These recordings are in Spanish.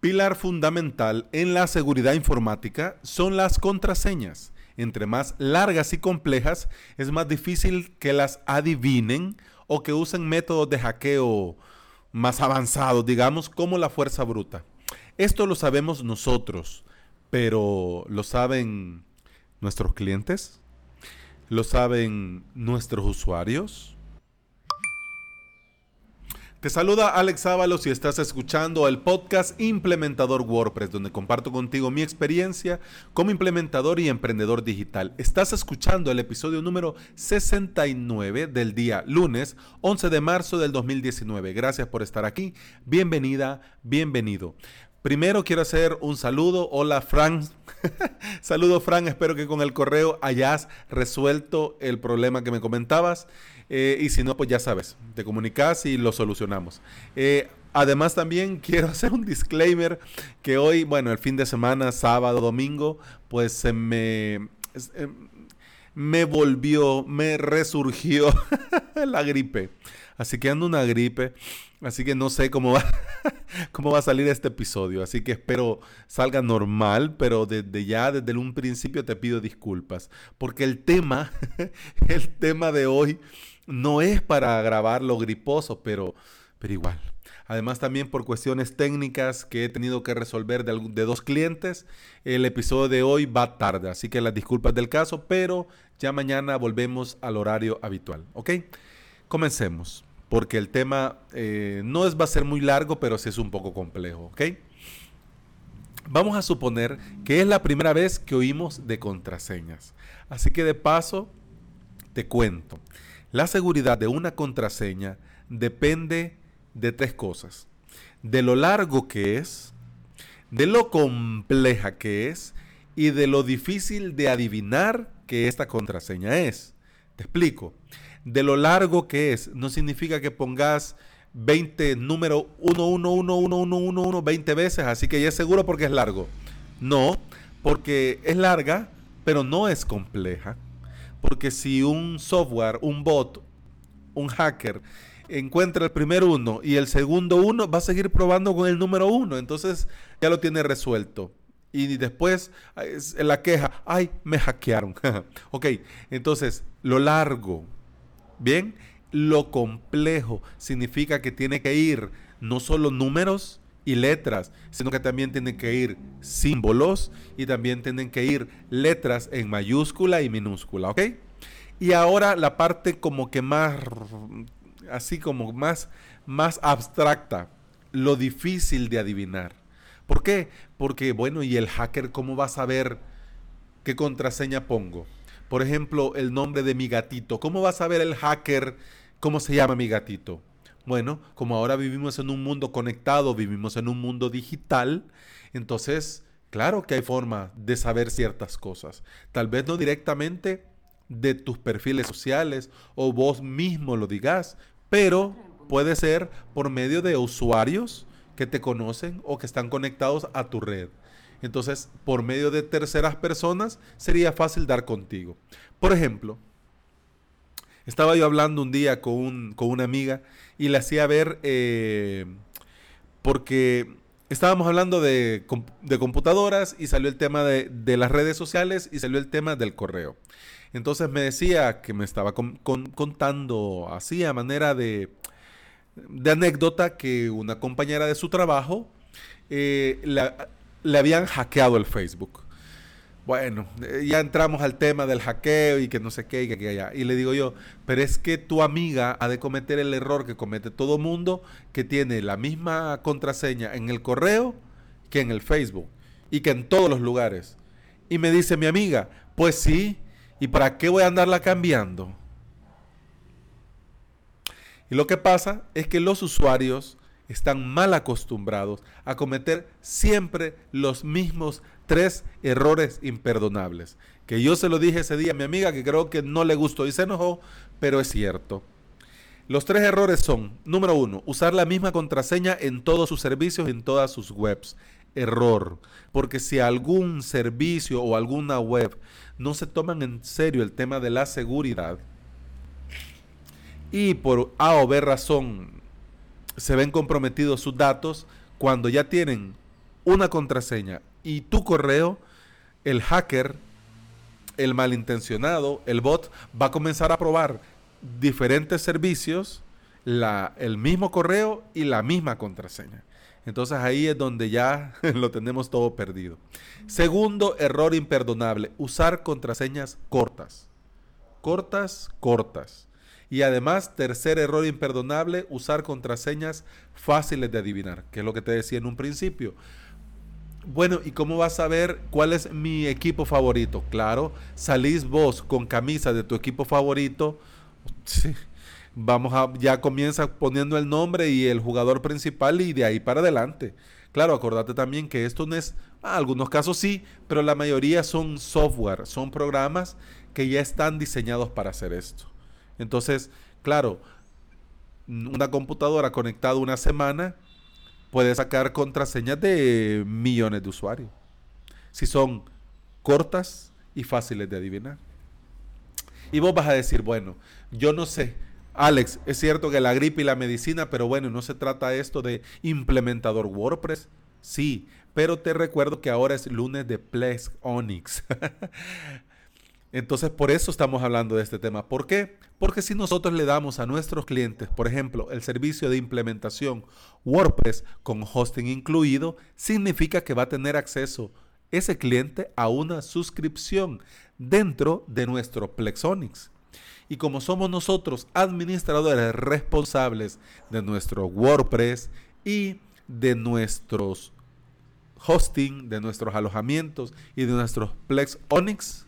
Pilar fundamental en la seguridad informática son las contraseñas. Entre más largas y complejas, es más difícil que las adivinen o que usen métodos de hackeo más avanzados, digamos, como la fuerza bruta. Esto lo sabemos nosotros, pero ¿lo saben nuestros clientes? ¿Lo saben nuestros usuarios? Te saluda Alex Ábalos y estás escuchando el podcast Implementador WordPress, donde comparto contigo mi experiencia como implementador y emprendedor digital. Estás escuchando el episodio número 69 del día lunes 11 de marzo del 2019. Gracias por estar aquí. Bienvenida, bienvenido. Primero quiero hacer un saludo. Hola, Fran. saludo, Fran. Espero que con el correo hayas resuelto el problema que me comentabas. Eh, y si no, pues ya sabes, te comunicas y lo solucionamos. Eh, además, también quiero hacer un disclaimer que hoy, bueno, el fin de semana, sábado, domingo, pues se me. Eh, me volvió, me resurgió la gripe. Así que ando una gripe. Así que no sé cómo va, cómo va a salir este episodio. Así que espero salga normal, pero desde ya, desde un principio te pido disculpas. Porque el tema, el tema de hoy no es para grabarlo griposo, pero, pero igual. Además también por cuestiones técnicas que he tenido que resolver de, de, dos clientes, el episodio de hoy va tarde, así que las disculpas del caso, pero ya mañana volvemos al horario habitual, ¿ok? Comencemos porque el tema eh, no es, va a ser muy largo, pero sí es un poco complejo, ¿ok? Vamos a suponer que es la primera vez que oímos de contraseñas. Así que de paso, te cuento. La seguridad de una contraseña depende de tres cosas. De lo largo que es, de lo compleja que es y de lo difícil de adivinar que esta contraseña es. Te explico de lo largo que es. No significa que pongas 20 números 1, 1, 1, 1, 1, 1, 1, 20 veces, así que ya es seguro porque es largo. No, porque es larga, pero no es compleja. Porque si un software, un bot, un hacker encuentra el primer uno y el segundo uno, va a seguir probando con el número uno. Entonces ya lo tiene resuelto. Y después la queja, ay, me hackearon. ok, entonces lo largo, Bien, lo complejo significa que tiene que ir no solo números y letras, sino que también tienen que ir símbolos y también tienen que ir letras en mayúscula y minúscula, ¿ok? Y ahora la parte como que más, así como más, más abstracta, lo difícil de adivinar. ¿Por qué? Porque, bueno, ¿y el hacker cómo va a saber qué contraseña pongo? Por ejemplo, el nombre de mi gatito. ¿Cómo va a saber el hacker cómo se llama mi gatito? Bueno, como ahora vivimos en un mundo conectado, vivimos en un mundo digital, entonces, claro que hay forma de saber ciertas cosas. Tal vez no directamente de tus perfiles sociales o vos mismo lo digas, pero puede ser por medio de usuarios que te conocen o que están conectados a tu red. Entonces, por medio de terceras personas, sería fácil dar contigo. Por ejemplo, estaba yo hablando un día con, una amiga y le hacía ver, eh, porque estábamos hablando de, computadoras y salió el tema de, las redes sociales y salió el tema del correo. Entonces me decía que me estaba contando así a manera de, de anécdota que una compañera de su trabajo eh, la, le habían hackeado el Facebook. Bueno, eh, ya entramos al tema del hackeo y que no sé qué y que allá. Y le digo yo, pero es que tu amiga ha de cometer el error que comete todo mundo que tiene la misma contraseña en el correo que en el Facebook y que en todos los lugares. Y me dice mi amiga, pues sí, ¿y para qué voy a andarla cambiando? Y lo que pasa es que los usuarios están mal acostumbrados a cometer siempre los mismos tres errores imperdonables. Que yo se lo dije ese día a mi amiga que creo que no le gustó y se enojó, pero es cierto. Los tres errores son, número uno, usar la misma contraseña en todos sus servicios, en todas sus webs. Error, porque si algún servicio o alguna web no se toman en serio el tema de la seguridad y por A o B razón se ven comprometidos sus datos cuando ya tienen una contraseña y tu correo, el hacker, el malintencionado, el bot, va a comenzar a probar diferentes servicios, la, el mismo correo y la misma contraseña. Entonces ahí es donde ya lo tenemos todo perdido. Segundo error imperdonable, usar contraseñas cortas. Cortas, cortas. Y además, tercer error imperdonable, usar contraseñas fáciles de adivinar, que es lo que te decía en un principio. Bueno, ¿y cómo vas a saber cuál es mi equipo favorito? Claro, salís vos con camisa de tu equipo favorito. Sí, vamos a, ya comienza poniendo el nombre y el jugador principal y de ahí para adelante. Claro, acordate también que esto no es, ah, algunos casos sí, pero la mayoría son software, son programas que ya están diseñados para hacer esto. Entonces, claro, una computadora conectada una semana puede sacar contraseñas de millones de usuarios. Si son cortas y fáciles de adivinar. Y vos vas a decir, bueno, yo no sé, Alex, es cierto que la gripe y la medicina, pero bueno, no se trata esto de implementador WordPress. Sí, pero te recuerdo que ahora es lunes de Plex Onyx. Entonces, por eso estamos hablando de este tema. ¿Por qué? Porque si nosotros le damos a nuestros clientes, por ejemplo, el servicio de implementación WordPress con hosting incluido, significa que va a tener acceso ese cliente a una suscripción dentro de nuestro Plex Onyx. Y como somos nosotros administradores responsables de nuestro WordPress y de nuestros hosting, de nuestros alojamientos y de nuestros Plex Onyx,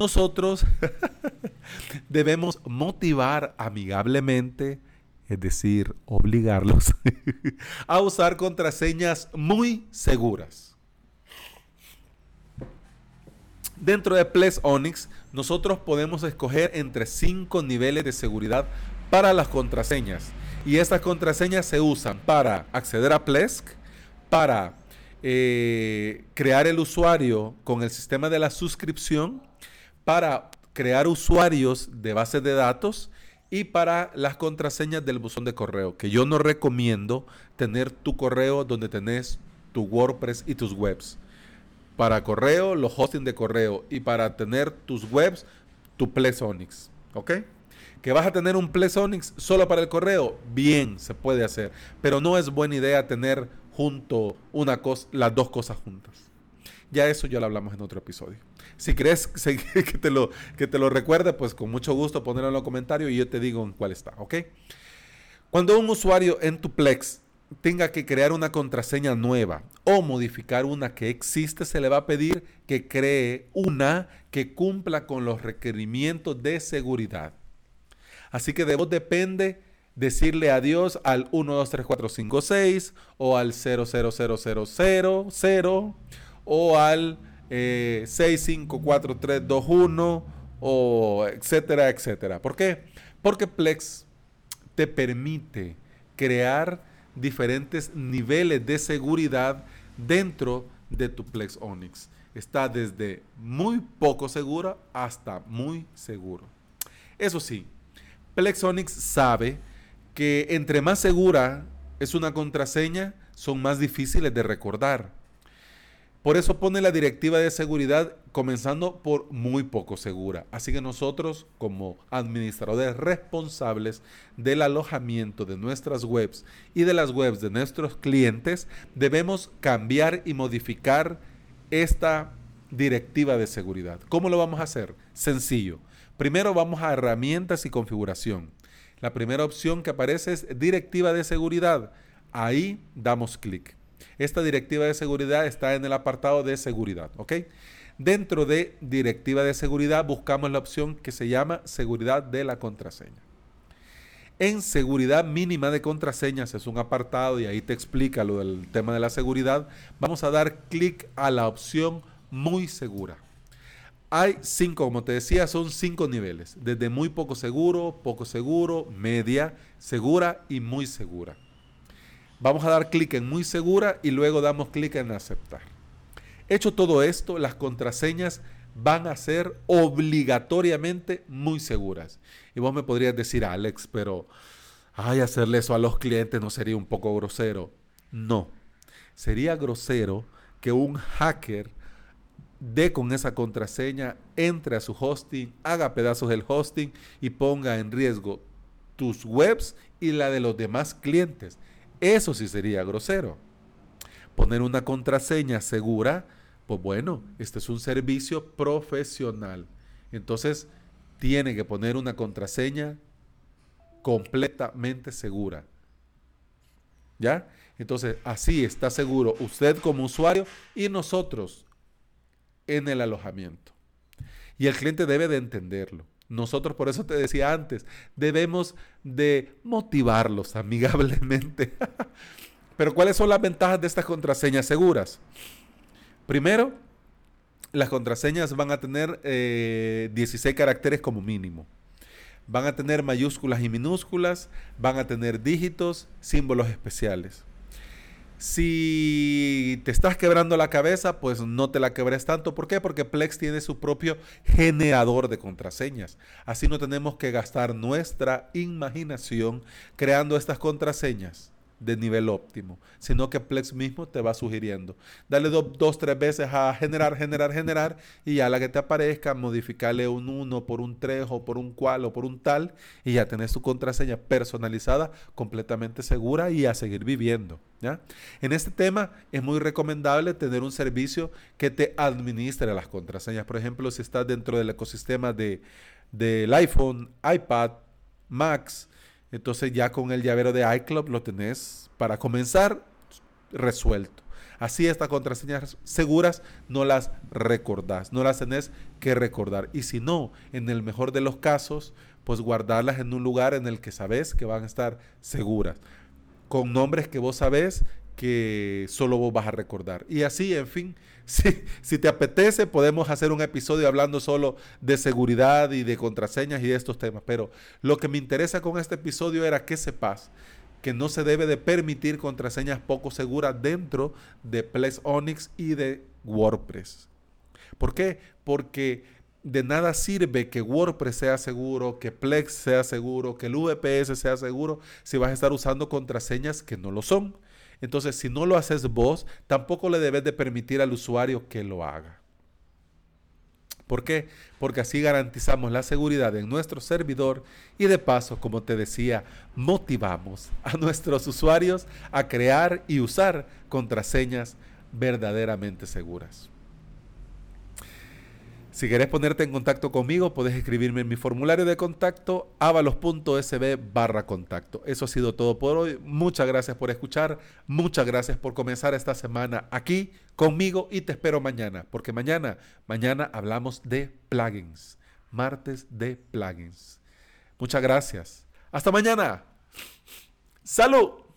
nosotros debemos motivar amigablemente, es decir, obligarlos a usar contraseñas muy seguras. Dentro de Plex Onyx, nosotros podemos escoger entre cinco niveles de seguridad para las contraseñas. Y estas contraseñas se usan para acceder a Plesk, para eh, crear el usuario con el sistema de la suscripción, para crear usuarios de bases de datos y para las contraseñas del buzón de correo, que yo no recomiendo tener tu correo donde tenés tu WordPress y tus webs para correo, los hosting de correo y para tener tus webs, tu Plesonix. ¿Ok? Que vas a tener un Plesonix solo para el correo, bien, se puede hacer. Pero no es buena idea tener junto una cosa, las dos cosas juntas. Ya eso ya lo hablamos en otro episodio. Si crees que te lo, que te lo recuerde, pues con mucho gusto ponerlo en los comentarios y yo te digo en cuál está, ¿ok? Cuando un usuario en tu Plex tenga que crear una contraseña nueva o modificar una que existe, se le va a pedir que cree una que cumpla con los requerimientos de seguridad. Así que de vos depende decirle adiós al 123456 o al 00000 o al eh, 654321 o etcétera, etcétera. ¿Por qué? Porque Plex te permite crear diferentes niveles de seguridad dentro de tu Plex Onyx. Está desde muy poco seguro hasta muy seguro. Eso sí, Plex Onyx sabe que entre más segura es una contraseña, son más difíciles de recordar. Por eso pone la directiva de seguridad comenzando por muy poco segura. Así que nosotros como administradores responsables del alojamiento de nuestras webs y de las webs de nuestros clientes debemos cambiar y modificar esta directiva de seguridad. ¿Cómo lo vamos a hacer? Sencillo. Primero vamos a herramientas y configuración. La primera opción que aparece es directiva de seguridad. Ahí damos clic. Esta directiva de seguridad está en el apartado de seguridad, ¿ok? Dentro de directiva de seguridad buscamos la opción que se llama seguridad de la contraseña. En seguridad mínima de contraseñas es un apartado y ahí te explica lo del tema de la seguridad. Vamos a dar clic a la opción muy segura. Hay cinco, como te decía, son cinco niveles. Desde muy poco seguro, poco seguro, media, segura y muy segura. Vamos a dar clic en muy segura y luego damos clic en aceptar. Hecho todo esto, las contraseñas van a ser obligatoriamente muy seguras. Y vos me podrías decir, Alex, pero ay, hacerle eso a los clientes no sería un poco grosero. No. sería grosero que un hacker dé con esa contraseña, entre a su hosting, haga pedazos del hosting y ponga en riesgo tus webs y la de los demás clientes. Eso sí sería grosero. Poner una contraseña segura, pues bueno, este es un servicio profesional. Entonces, tiene que poner una contraseña completamente segura. ¿Ya? Entonces, así está seguro usted como usuario y nosotros en el alojamiento. Y el cliente debe de entenderlo. Nosotros, por eso te decía antes, debemos de motivarlos amigablemente. Pero ¿cuáles son las ventajas de estas contraseñas seguras? Primero, las contraseñas van a tener 16 eh, caracteres como mínimo. Van a tener mayúsculas y minúsculas, van a tener dígitos, símbolos especiales. Si te estás quebrando la cabeza, pues no te la quebres tanto. ¿Por qué? Porque Plex tiene su propio generador de contraseñas. Así no tenemos que gastar nuestra imaginación creando estas contraseñas de nivel óptimo, sino que Plex mismo te va sugiriendo. Dale dos, tres veces a generar, generar, generar y ya la que te aparezca, modificarle un 1 por un 3 o por un cual o por un tal y ya tenés tu contraseña personalizada, completamente segura y a seguir viviendo. En este tema es muy recomendable tener un servicio que te administre las contraseñas. Por ejemplo, si estás dentro del ecosistema de, del iPhone, iPad, Macs, entonces ya con el llavero de iCloud lo tenés para comenzar resuelto. Así estas contraseñas seguras no las recordás, no las tenés que recordar. Y si no, en el mejor de los casos, pues guardarlas en un lugar en el que sabes que van a estar seguras. Con nombres que vos sabés que solo vos vas a recordar. Y así, en fin, si, si, te apetece, podemos hacer un episodio hablando solo de seguridad y de contraseñas y de estos temas. Pero lo que me interesa con este episodio era que sepas que no se debe de permitir contraseñas poco seguras dentro de Plex Onyx y de WordPress. ¿Por qué? Porque de nada sirve que WordPress sea seguro, que Plex sea seguro, que el VPS sea seguro si vas a estar usando contraseñas que no lo son. Entonces, si no lo haces vos, tampoco le debes de permitir al usuario que lo haga. ¿Por qué? Porque así garantizamos la seguridad en nuestro servidor y de paso, como te decía, motivamos a nuestros usuarios a crear y usar contraseñas verdaderamente seguras. Si querés ponerte en contacto conmigo, puedes escribirme en mi formulario de contacto avalos.sb barra contacto. Eso ha sido todo por hoy. Muchas gracias por escuchar. Muchas gracias por comenzar esta semana aquí conmigo y te espero mañana, porque mañana, mañana hablamos de plugins. Martes de plugins. Muchas gracias. Hasta mañana. Salud.